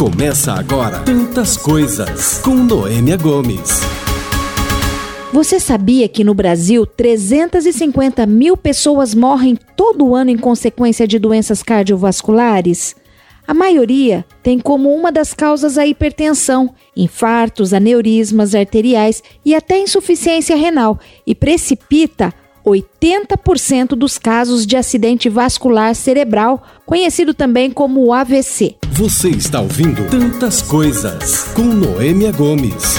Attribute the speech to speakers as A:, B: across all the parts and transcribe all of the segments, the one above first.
A: Começa agora Tantas Coisas com Noêmia Gomes.
B: Você sabia que no Brasil 350 mil pessoas morrem todo ano em consequência de doenças cardiovasculares? A maioria tem como uma das causas a hipertensão, infartos, aneurismas arteriais e até insuficiência renal e precipita 80% dos casos de acidente vascular cerebral, conhecido também como AVC.
A: Você está ouvindo Tantas Coisas com Noêmia Gomes.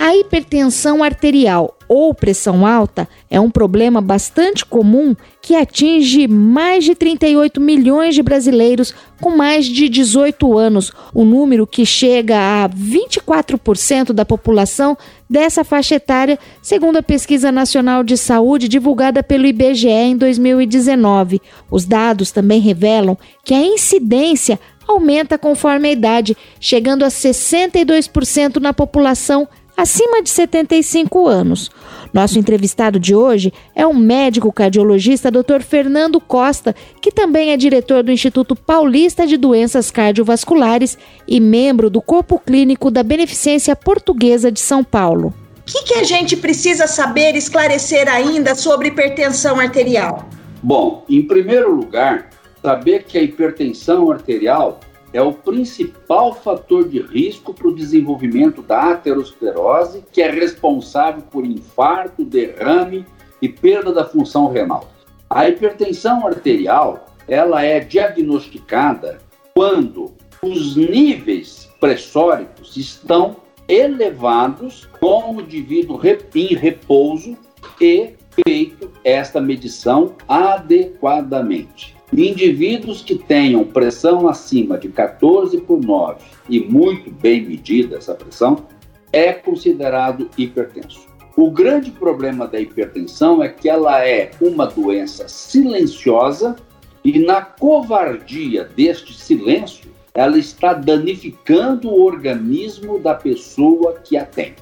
B: A hipertensão arterial ou pressão alta é um problema bastante comum que atinge mais de 38 milhões de brasileiros com mais de 18 anos, um número que chega a 24% da população dessa faixa etária, segundo a Pesquisa Nacional de Saúde divulgada pelo IBGE em 2019. Os dados também revelam que a incidência aumenta conforme a idade, chegando a 62% na população acima de 75 anos. Nosso entrevistado de hoje é o médico cardiologista Dr. Fernando Costa, que também é diretor do Instituto Paulista de Doenças Cardiovasculares e membro do Corpo Clínico da Beneficência Portuguesa de São Paulo.
C: O que, que a gente precisa saber esclarecer ainda sobre hipertensão arterial?
D: Bom, em primeiro lugar, saber que a hipertensão arterial é o principal fator de risco para o desenvolvimento da aterosclerose, que é responsável por infarto, derrame e perda da função renal. A hipertensão arterial, ela é diagnosticada quando os níveis pressóricos estão elevados com o indivíduo em repouso e feito esta medição adequadamente. Indivíduos que tenham pressão acima de 14 por 9 e muito bem medida essa pressão é considerado hipertenso. O grande problema da hipertensão é que ela é uma doença silenciosa e na covardia deste silêncio, ela está danificando o organismo da pessoa que a tem.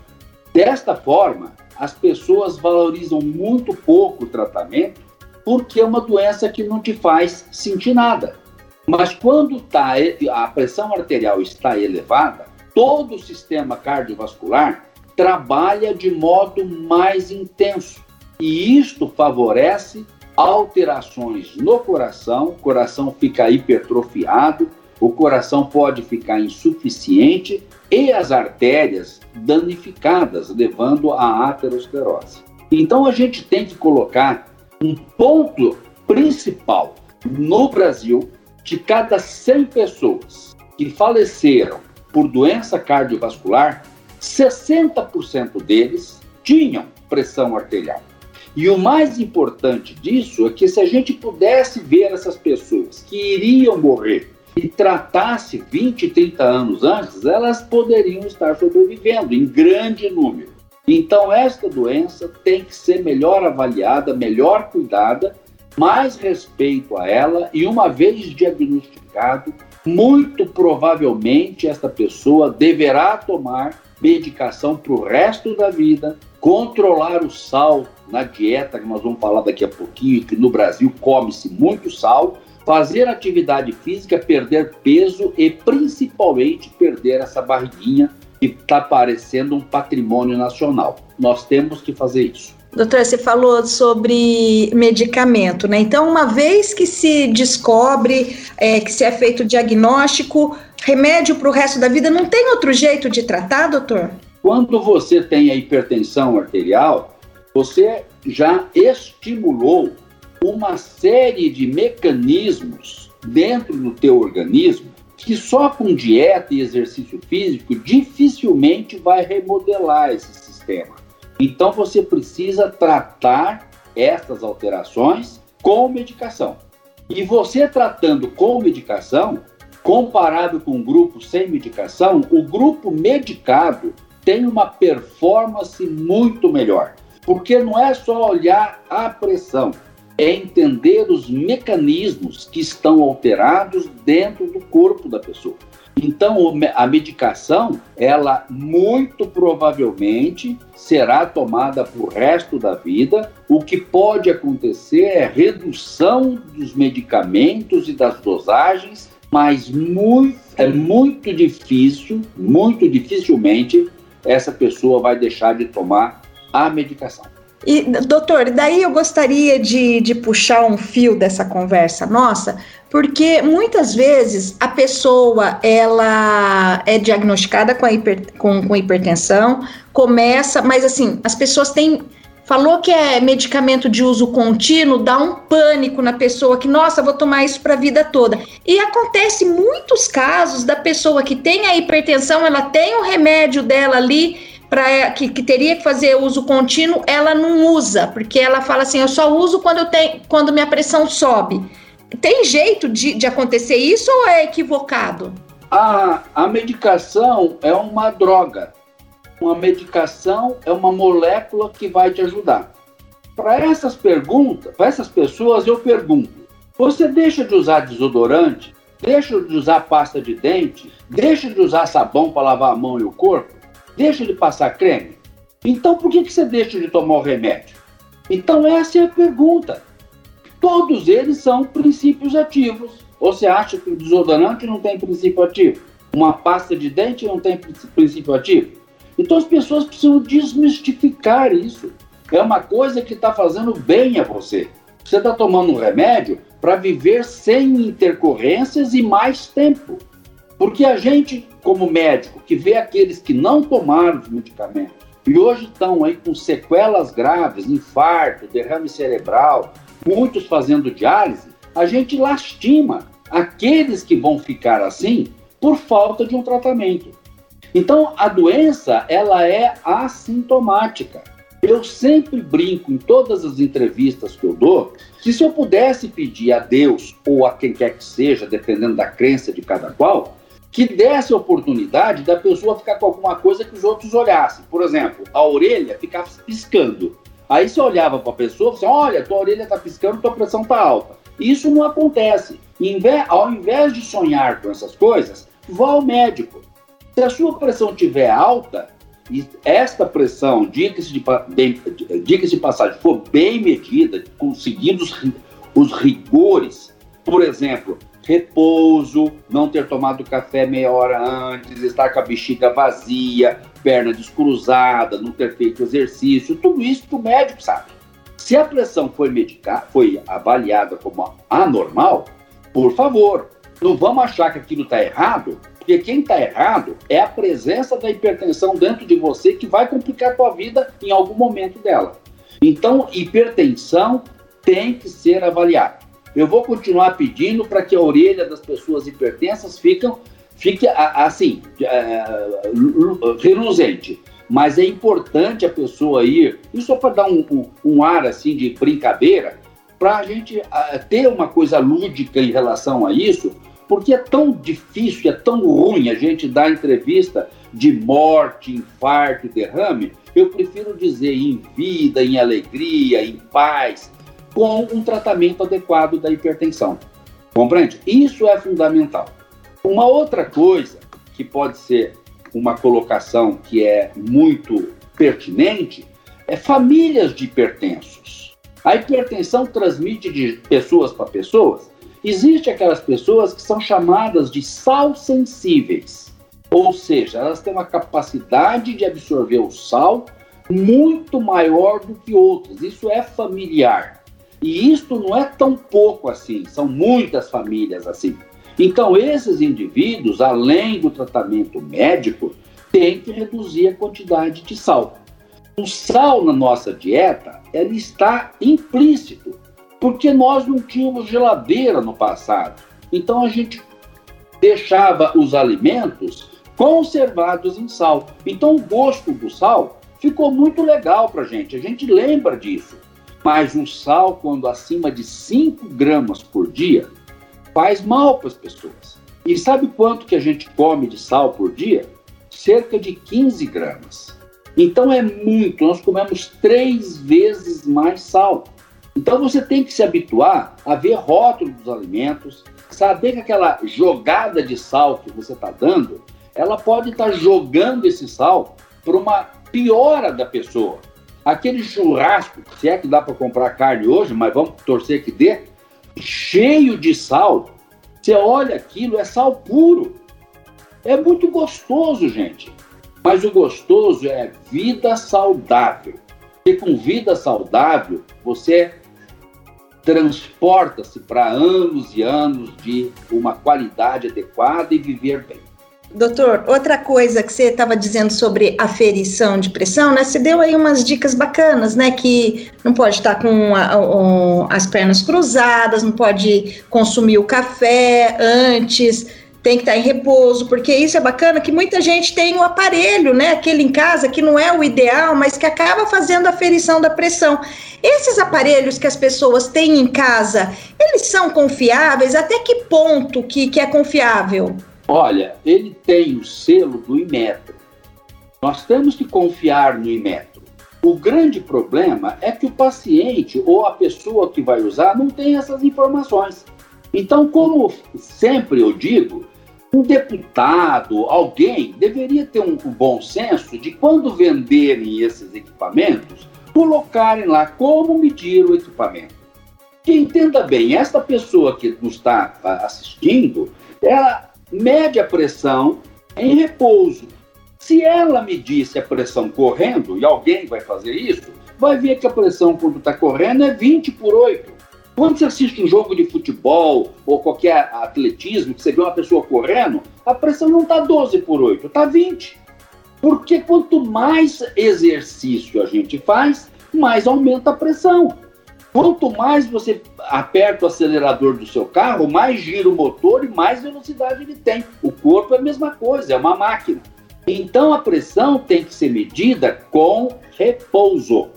D: Desta forma, as pessoas valorizam muito pouco o tratamento porque é uma doença que não te faz sentir nada. Mas quando tá, a pressão arterial está elevada, todo o sistema cardiovascular trabalha de modo mais intenso. E isto favorece alterações no coração, o coração fica hipertrofiado, o coração pode ficar insuficiente e as artérias danificadas, levando à aterosclerose. Então a gente tem que colocar um ponto principal no Brasil de cada 100 pessoas que faleceram por doença cardiovascular, 60% deles tinham pressão arterial. E o mais importante disso é que se a gente pudesse ver essas pessoas que iriam morrer e tratasse 20, 30 anos antes, elas poderiam estar sobrevivendo em grande número. Então, esta doença tem que ser melhor avaliada, melhor cuidada, mais respeito a ela, e uma vez diagnosticado, muito provavelmente esta pessoa deverá tomar medicação para o resto da vida, controlar o sal na dieta, que nós vamos falar daqui a pouquinho, que no Brasil come-se muito sal, fazer atividade física, perder peso e principalmente perder essa barriguinha que está parecendo um patrimônio nacional. Nós temos que fazer isso.
C: Doutora, você falou sobre medicamento, né? Então, uma vez que se descobre, é, que se é feito o diagnóstico, remédio para o resto da vida, não tem outro jeito de tratar, doutor?
D: Quando você tem a hipertensão arterial, você já estimulou uma série de mecanismos dentro do teu organismo que só com dieta e exercício físico dificilmente vai remodelar esse sistema. Então você precisa tratar essas alterações com medicação. E você tratando com medicação, comparado com o grupo sem medicação, o grupo medicado tem uma performance muito melhor. Porque não é só olhar a pressão, é entender os mecanismos que estão alterados dentro do corpo da pessoa. Então, a medicação, ela muito provavelmente será tomada para o resto da vida. O que pode acontecer é redução dos medicamentos e das dosagens, mas muito é muito difícil, muito dificilmente essa pessoa vai deixar de tomar a medicação.
C: E, doutor, daí eu gostaria de, de puxar um fio dessa conversa nossa, porque muitas vezes a pessoa ela é diagnosticada com, hiper, com, com hipertensão, começa, mas assim, as pessoas têm falou que é medicamento de uso contínuo, dá um pânico na pessoa que, nossa, vou tomar isso para a vida toda. E acontece muitos casos da pessoa que tem a hipertensão, ela tem o remédio dela ali para que, que, teria que fazer uso contínuo, ela não usa, porque ela fala assim, eu só uso quando eu tenho, quando minha pressão sobe. Tem jeito de, de acontecer isso ou é equivocado?
D: A, a medicação é uma droga uma medicação é uma molécula que vai te ajudar. Para essas perguntas, para essas pessoas, eu pergunto: você deixa de usar desodorante? Deixa de usar pasta de dente? Deixa de usar sabão para lavar a mão e o corpo? Deixa de passar creme? Então por que, que você deixa de tomar o remédio? Então essa é a pergunta. Todos eles são princípios ativos. Ou você acha que o desodorante não tem princípio ativo? Uma pasta de dente não tem princípio ativo? Então as pessoas precisam desmistificar isso. É uma coisa que está fazendo bem a você. Você está tomando um remédio para viver sem intercorrências e mais tempo. Porque a gente, como médico, que vê aqueles que não tomaram os medicamentos e hoje estão aí com sequelas graves, infarto, derrame cerebral, muitos fazendo diálise, a gente lastima aqueles que vão ficar assim por falta de um tratamento. Então, a doença, ela é assintomática. Eu sempre brinco em todas as entrevistas que eu dou que se eu pudesse pedir a Deus ou a quem quer que seja, dependendo da crença de cada qual, que desse a oportunidade da pessoa ficar com alguma coisa que os outros olhassem. Por exemplo, a orelha ficava piscando. Aí você olhava para a pessoa e você, olha, tua orelha está piscando, tua pressão está alta. Isso não acontece. Ao invés de sonhar com essas coisas, vá ao médico. Se a sua pressão estiver alta, e esta pressão, diga-se de, diga de passagem, for bem medida, conseguindo os, os rigores, por exemplo, repouso, não ter tomado café meia hora antes, estar com a bexiga vazia, perna descruzada, não ter feito exercício, tudo isso o médico sabe. Se a pressão foi, medicar, foi avaliada como anormal, por favor, não vamos achar que aquilo está errado porque quem está errado é a presença da hipertensão dentro de você que vai complicar a tua vida em algum momento dela. Então, hipertensão tem que ser avaliada. Eu vou continuar pedindo para que a orelha das pessoas hipertensas fique, fique assim, é, reluzente. Mas é importante a pessoa ir, isso só para dar um, um, um, ar assim de brincadeira, para a gente ter uma coisa lúdica em relação a isso, porque é tão difícil, é tão ruim a gente dar entrevista de morte, infarto derrame. Eu prefiro dizer em vida, em alegria, em paz, com um tratamento adequado da hipertensão. Compreende? Isso é fundamental. Uma outra coisa que pode ser uma colocação que é muito pertinente é famílias de hipertensos. A hipertensão transmite de pessoas para pessoas Existem aquelas pessoas que são chamadas de sal sensíveis, ou seja, elas têm uma capacidade de absorver o sal muito maior do que outras. Isso é familiar. E isto não é tão pouco assim, são muitas famílias assim. Então, esses indivíduos, além do tratamento médico, têm que reduzir a quantidade de sal. O sal na nossa dieta, ele está implícito porque nós não tínhamos geladeira no passado. Então a gente deixava os alimentos conservados em sal. Então o gosto do sal ficou muito legal para gente, a gente lembra disso. Mas o sal, quando acima de 5 gramas por dia, faz mal para as pessoas. E sabe quanto que a gente come de sal por dia? Cerca de 15 gramas. Então é muito, nós comemos três vezes mais sal. Então você tem que se habituar a ver rótulo dos alimentos, saber que aquela jogada de sal que você está dando, ela pode estar tá jogando esse sal para uma piora da pessoa. Aquele churrasco, se é que dá para comprar carne hoje, mas vamos torcer que dê, cheio de sal, você olha aquilo, é sal puro. É muito gostoso, gente. Mas o gostoso é vida saudável. E com vida saudável, você transporta-se para anos e anos de uma qualidade adequada e viver bem.
C: Doutor, outra coisa que você estava dizendo sobre aferição de pressão, né? Você deu aí umas dicas bacanas, né? Que não pode estar com a, a, as pernas cruzadas, não pode consumir o café antes, tem que estar em repouso, porque isso é bacana que muita gente tem o aparelho, né? Aquele em casa que não é o ideal, mas que acaba fazendo a aferição da pressão. Esses aparelhos que as pessoas têm em casa, eles são confiáveis? Até que ponto que, que é confiável?
D: Olha, ele tem o selo do Imetro. Nós temos que confiar no Imetro. O grande problema é que o paciente ou a pessoa que vai usar não tem essas informações. Então, como sempre eu digo, um deputado, alguém, deveria ter um, bom senso de quando venderem esses equipamentos, colocarem lá como medir o equipamento. Que entenda bem, esta pessoa que nos está assistindo, ela mede a pressão em repouso. Se ela medisse a pressão correndo, e alguém vai fazer isso, vai ver que a pressão quando está correndo é 20 por 8. Quando você assiste um jogo de futebol ou qualquer atletismo, que você vê uma pessoa correndo, a pressão não está 12 por 8, está 20. Porque quanto mais exercício a gente faz, mais aumenta a pressão. Quanto mais você aperta o acelerador do seu carro, mais gira o motor e mais velocidade ele tem. O corpo é a mesma coisa, é uma máquina. Então a pressão tem que ser medida com repouso.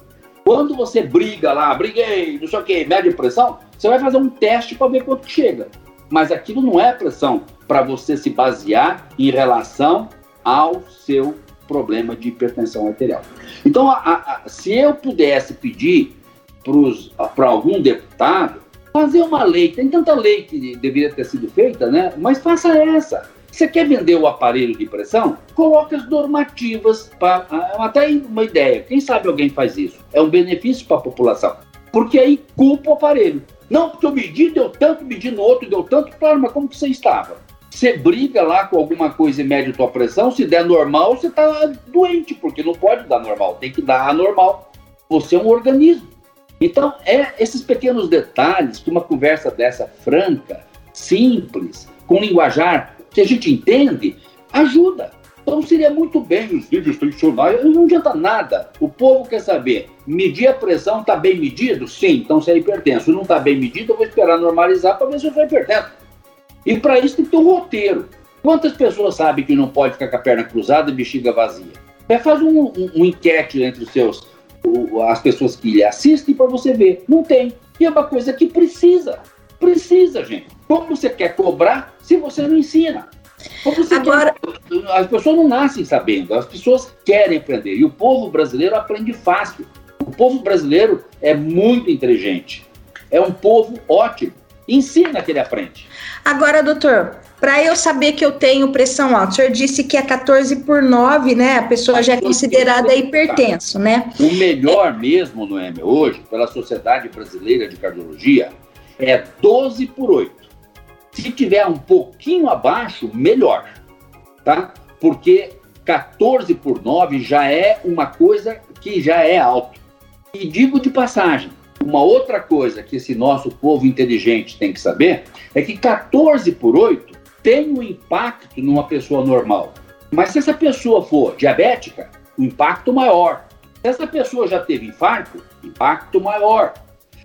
D: Quando você briga lá, briguei, não sei o que, mede pressão, você vai fazer um teste para ver quanto chega. Mas aquilo não é pressão para você se basear em relação ao seu problema de hipertensão arterial. Então, a, a, se eu pudesse pedir para algum deputado fazer uma lei, tem tanta lei que deveria ter sido feita, né? Mas faça essa. Você quer vender o aparelho de pressão? Coloque as normativas para. Ah, até uma ideia. Quem sabe alguém faz isso? É um benefício para a população. Porque aí culpa o aparelho. Não, porque eu medi, deu tanto, medi no outro, deu tanto. Claro, mas como que você estava? Você briga lá com alguma coisa e mede a tua pressão, se der normal, você está doente, porque não pode dar normal, tem que dar anormal. Você é um organismo. Então, é esses pequenos detalhes que uma conversa dessa franca, simples, com linguajar que a gente entende, ajuda. Então seria muito bem os vídeos tensionais, não adianta nada. O povo quer saber, medir a pressão está bem medido? Sim, então se é hipertenso. Não está bem medido, eu vou esperar normalizar para ver se eu sou hipertenso. E para isso tem que ter um roteiro. Quantas pessoas sabem que não pode ficar com a perna cruzada e bexiga vazia? É, faz um, um, um enquete entre os seus, as pessoas que lhe assistem para você ver. Não tem. E é uma coisa que precisa. Precisa, gente. Como você quer cobrar se você não ensina? Agora... Quer... As pessoas não nascem sabendo, as pessoas querem aprender. E o povo brasileiro aprende fácil. O povo brasileiro é muito inteligente. É um povo ótimo. Ensina que ele aprende.
C: Agora, doutor, para eu saber que eu tenho pressão alta, o senhor disse que é 14 por 9, né? A pessoa já é considerada hipertenso, né?
D: O melhor mesmo no M hoje, pela Sociedade Brasileira de Cardiologia, é 12 por 8. Se tiver um pouquinho abaixo, melhor, tá? Porque 14 por 9 já é uma coisa que já é alto. E digo de passagem, uma outra coisa que esse nosso povo inteligente tem que saber é que 14 por 8 tem um impacto numa pessoa normal. Mas se essa pessoa for diabética, o impacto maior. Se essa pessoa já teve infarto, impacto maior.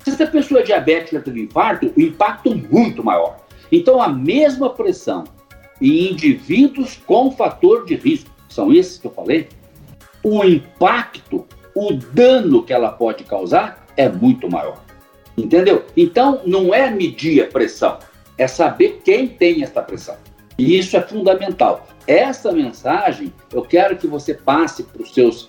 D: Se essa pessoa é diabética teve infarto, o impacto muito maior. Então, a mesma pressão em indivíduos com fator de risco, são esses que eu falei, o impacto, o dano que ela pode causar é muito maior. Entendeu? Então, não é medir a pressão, é saber quem tem essa pressão. E isso é fundamental. Essa mensagem eu quero que você passe para os seus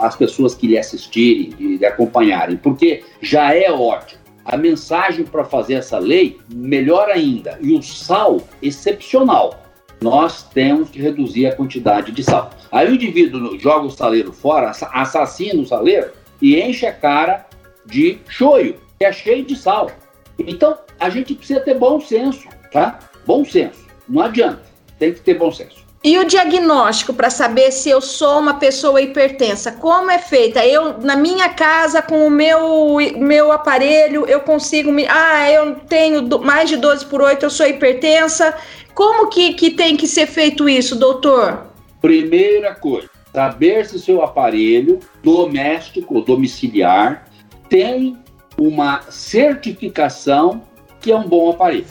D: as pessoas que lhe assistirem e lhe acompanharem, porque já é ótimo. A mensagem para fazer essa lei, melhor ainda. E o sal, excepcional. Nós temos que reduzir a quantidade de sal. Aí o indivíduo joga o saleiro fora, assassina o saleiro e enche a cara de choio, que é cheio de sal. Então, a gente precisa ter bom senso, tá? Bom senso. Não adianta. Tem que ter bom senso.
C: E o diagnóstico para saber se eu sou uma pessoa hipertensa, como é feita? Eu, na minha casa, com o meu, meu aparelho, eu consigo me. Ah, eu tenho mais de 12 por 8, eu sou hipertensa. Como que, que tem que ser feito isso, doutor?
D: Primeira coisa, saber se o seu aparelho doméstico, domiciliar, tem uma certificação que é um bom aparelho.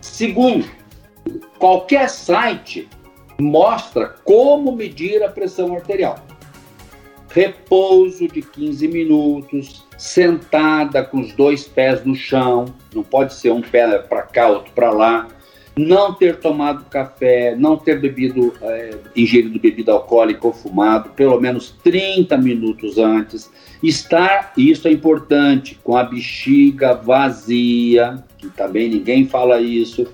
D: Segundo, qualquer site mostra como medir a pressão arterial. Repouso de 15 minutos, sentada com os dois pés no chão, não pode ser um pé para cá, outro para lá. Não ter tomado café, não ter bebido, é, ingerido bebida alcoólica ou fumado, pelo menos 30 minutos antes. Estar, isso é importante, com a bexiga vazia, que também ninguém fala isso,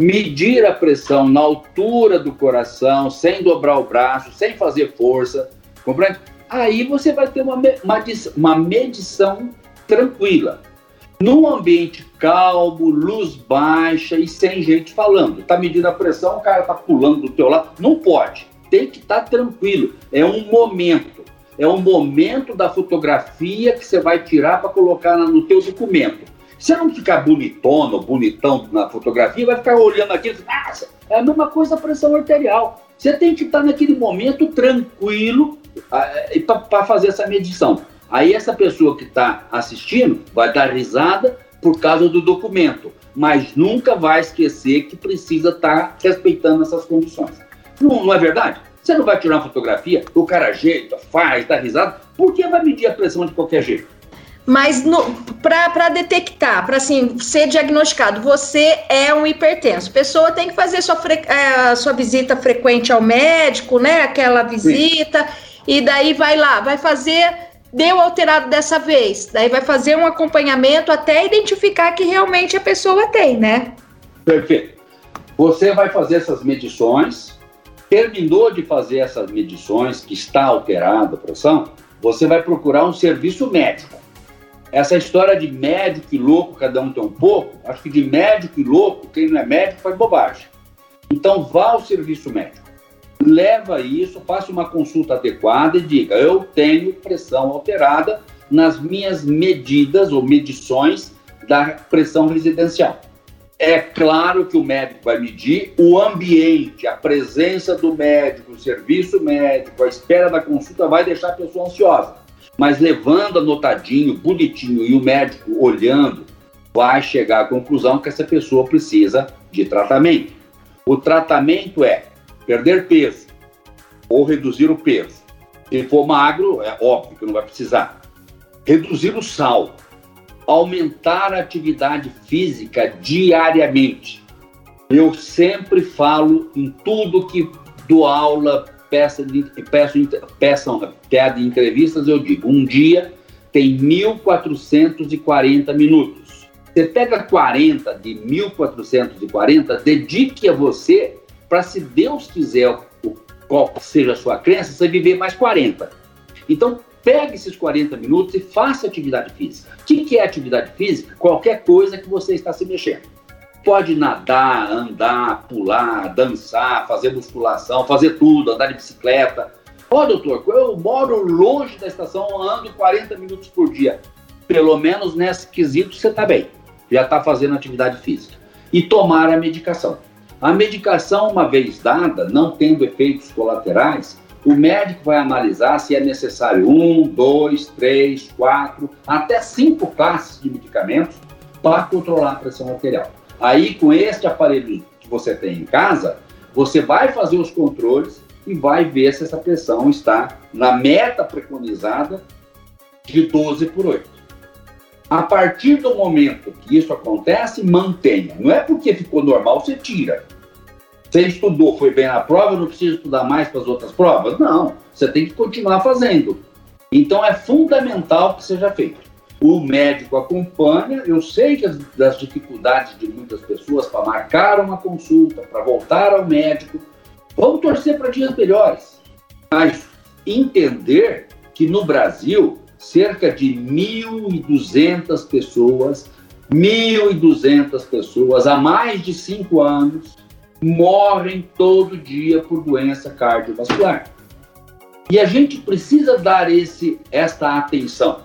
D: medir a pressão na altura do coração, sem dobrar o braço, sem fazer força, compreende? Aí você vai ter uma, uma, uma medição tranquila. Num ambiente calmo, luz baixa e sem gente falando. Tá medindo a pressão, o cara tá pulando do teu lado. Não pode. Tem que estar tá tranquilo. É um momento. É um momento da fotografia que você vai tirar para colocar no teu documento. Se não ficar bonitona ou bonitão na fotografia, vai ficar olhando aquilo nossa, é a mesma coisa a pressão arterial. Você tem que estar naquele momento tranquilo para fazer essa medição. Aí essa pessoa que está assistindo vai dar risada por causa do documento, mas nunca vai esquecer que precisa estar tá respeitando essas condições. Não, não é verdade? Você não vai tirar uma fotografia, o cara ajeita, faz, dá risada, por que vai medir a pressão de qualquer jeito?
C: Mas para detectar, para assim, ser diagnosticado, você é um hipertenso. A pessoa tem que fazer sua, é, sua visita frequente ao médico, né? Aquela visita, Sim. e daí vai lá, vai fazer, deu alterado dessa vez. Daí vai fazer um acompanhamento até identificar que realmente a pessoa tem, né?
D: Perfeito. Você vai fazer essas medições, terminou de fazer essas medições, que está alterada a pressão, você vai procurar um serviço médico essa história de médico e louco, cada um tem um pouco, acho que de médico e louco, quem não é médico faz bobagem. Então vá ao serviço médico, leva isso, faça uma consulta adequada e diga: eu tenho pressão alterada nas minhas medidas ou medições da pressão residencial. É claro que o médico vai medir o ambiente, a presença do médico, o serviço médico, a espera da consulta vai deixar a pessoa ansiosa mas levando anotadinho, bonitinho e o médico olhando, vai chegar à conclusão que essa pessoa precisa de tratamento. O tratamento é perder peso ou reduzir o peso. Se for magro, é óbvio que não vai precisar. Reduzir o sal, aumentar a atividade física diariamente. Eu sempre falo em tudo que dou aula, peça de, peço, peçam, pede entrevistas, eu digo, um dia tem 1.440 minutos. Você pega 40 de 1.440, dedique a você para, se Deus quiser, qual seja a sua crença, você viver mais 40. Então, pegue esses 40 minutos e faça atividade física. O que é atividade física? Qualquer coisa que você está se mexendo. Pode nadar, andar, pular, dançar, fazer musculação, fazer tudo, andar de bicicleta. Ó, oh, doutor, eu moro longe da estação, ando 40 minutos por dia. Pelo menos nesse quesito você está bem. Já está fazendo atividade física. E tomar a medicação. A medicação, uma vez dada, não tendo efeitos colaterais, o médico vai analisar se é necessário um, dois, três, quatro, até cinco classes de medicamentos para controlar a pressão arterial. Aí, com este aparelho que você tem em casa, você vai fazer os controles e vai ver se essa pressão está na meta preconizada de 12 por 8. A partir do momento que isso acontece, mantenha. Não é porque ficou normal, você tira. Você estudou, foi bem na prova, não precisa estudar mais para as outras provas? Não, você tem que continuar fazendo. Então é fundamental que seja feito o médico acompanha. Eu sei que as, das dificuldades de muitas pessoas para marcar uma consulta, para voltar ao médico. Vamos torcer para dias melhores. Mas entender que no Brasil, cerca de 1.200 pessoas, 1.200 pessoas há mais de cinco anos morrem todo dia por doença cardiovascular. E a gente precisa dar esse, esta atenção.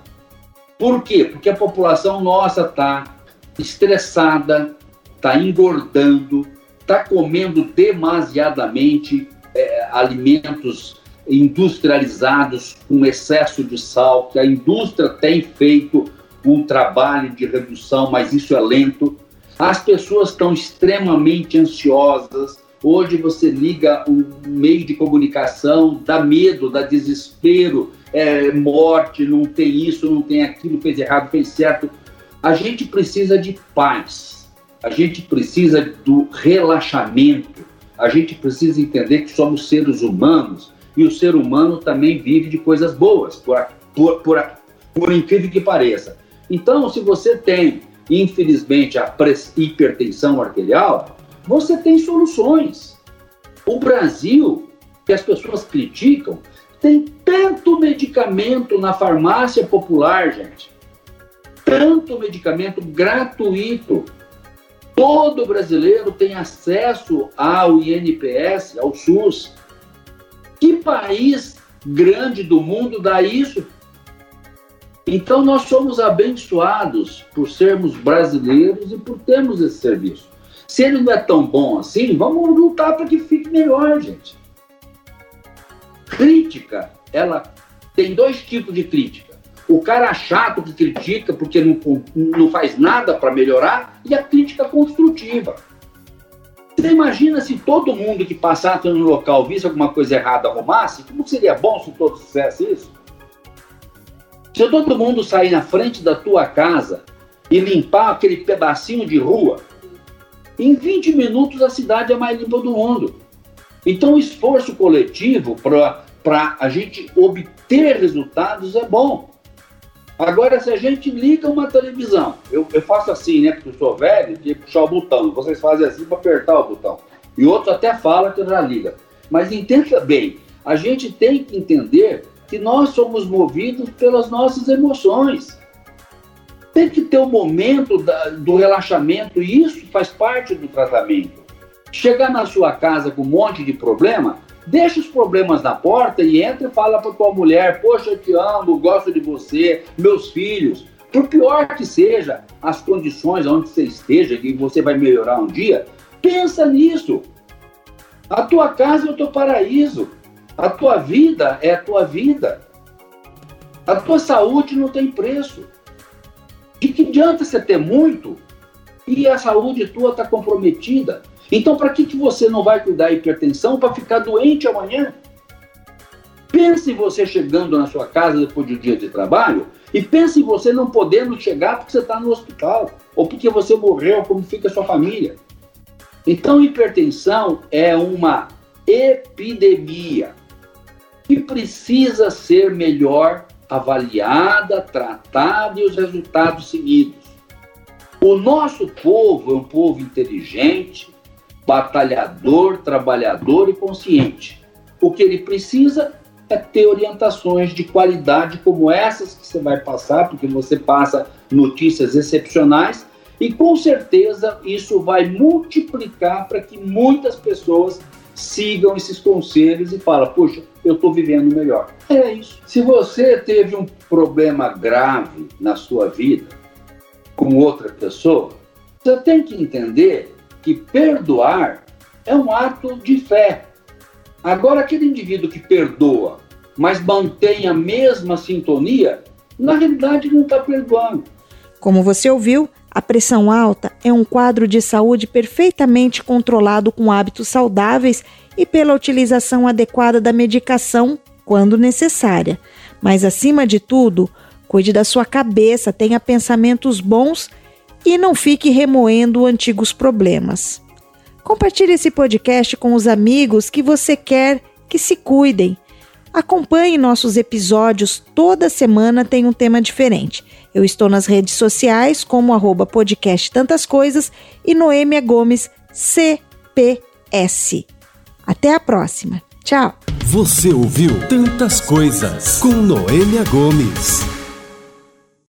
D: Por quê? Porque a população nossa está estressada, está engordando, está comendo demasiadamente é, alimentos industrializados com excesso de sal, que a indústria tem feito um trabalho de redução, mas isso é lento. As pessoas estão extremamente ansiosas. Hoje você liga um meio de comunicação, dá medo, dá desespero, é, morte, não tem isso, não tem aquilo, fez errado, fez certo. A gente precisa de paz, a gente precisa do relaxamento, a gente precisa entender que somos seres humanos e o ser humano também vive de coisas boas, por, por, por, por incrível que pareça. Então, se você tem, infelizmente, a hipertensão arterial, você tem soluções. O Brasil, que as pessoas criticam, tem tanto medicamento na farmácia popular, gente. Tanto medicamento gratuito. Todo brasileiro tem acesso ao INPS, ao SUS. Que país grande do mundo dá isso? Então, nós somos abençoados por sermos brasileiros e por termos esse serviço. Se ele não é tão bom assim, vamos lutar para que fique melhor, gente. Crítica, ela tem dois tipos de crítica. O cara chato que critica porque não, não faz nada para melhorar e a crítica construtiva. Você imagina se todo mundo que passasse no local visse alguma coisa errada arrumasse? Como seria bom se todos fizessem isso? Se todo mundo sair na frente da tua casa e limpar aquele pedacinho de rua, em 20 minutos a cidade é mais limpa do mundo. Então, o esforço coletivo para a gente obter resultados é bom. Agora, se a gente liga uma televisão, eu, eu faço assim, né? Porque eu sou velho, de puxar o botão. Vocês fazem assim para apertar o botão. E outros até falam que já liga. Mas entenda bem, a gente tem que entender que nós somos movidos pelas nossas emoções. Tem que ter o um momento da, do relaxamento, e isso faz parte do tratamento. Chegar na sua casa com um monte de problema, deixa os problemas na porta e entra e fala para tua mulher: Poxa, eu te amo, gosto de você, meus filhos. Por pior que seja as condições onde você esteja, que você vai melhorar um dia, pensa nisso. A tua casa é o teu paraíso. A tua vida é a tua vida. A tua saúde não tem preço. De que adianta você ter muito e a saúde tua está comprometida? Então, para que, que você não vai cuidar da hipertensão para ficar doente amanhã? Pense em você chegando na sua casa depois de um dia de trabalho e pense em você não podendo chegar porque você está no hospital ou porque você morreu, como fica a sua família. Então, hipertensão é uma epidemia que precisa ser melhor avaliada, tratada e os resultados seguidos. O nosso povo é um povo inteligente, batalhador, trabalhador e consciente. O que ele precisa é ter orientações de qualidade como essas que você vai passar, porque você passa notícias excepcionais e com certeza isso vai multiplicar para que muitas pessoas sigam esses conselhos e falem, puxa, eu estou vivendo melhor. É isso. Se você teve um problema grave na sua vida com outra pessoa, você tem que entender que perdoar é um ato de fé. Agora, aquele indivíduo que perdoa, mas mantém a mesma sintonia, na realidade não está perdoando.
B: Como você ouviu, a pressão alta é um quadro de saúde perfeitamente controlado com hábitos saudáveis e pela utilização adequada da medicação quando necessária. Mas, acima de tudo, cuide da sua cabeça, tenha pensamentos bons e não fique remoendo antigos problemas. Compartilhe esse podcast com os amigos que você quer que se cuidem. Acompanhe nossos episódios, toda semana tem um tema diferente. Eu estou nas redes sociais como arroba podcast Tantas Coisas e Noêmia Gomes CPS. Até a próxima. Tchau.
A: Você ouviu Tantas Coisas com Noêmia Gomes.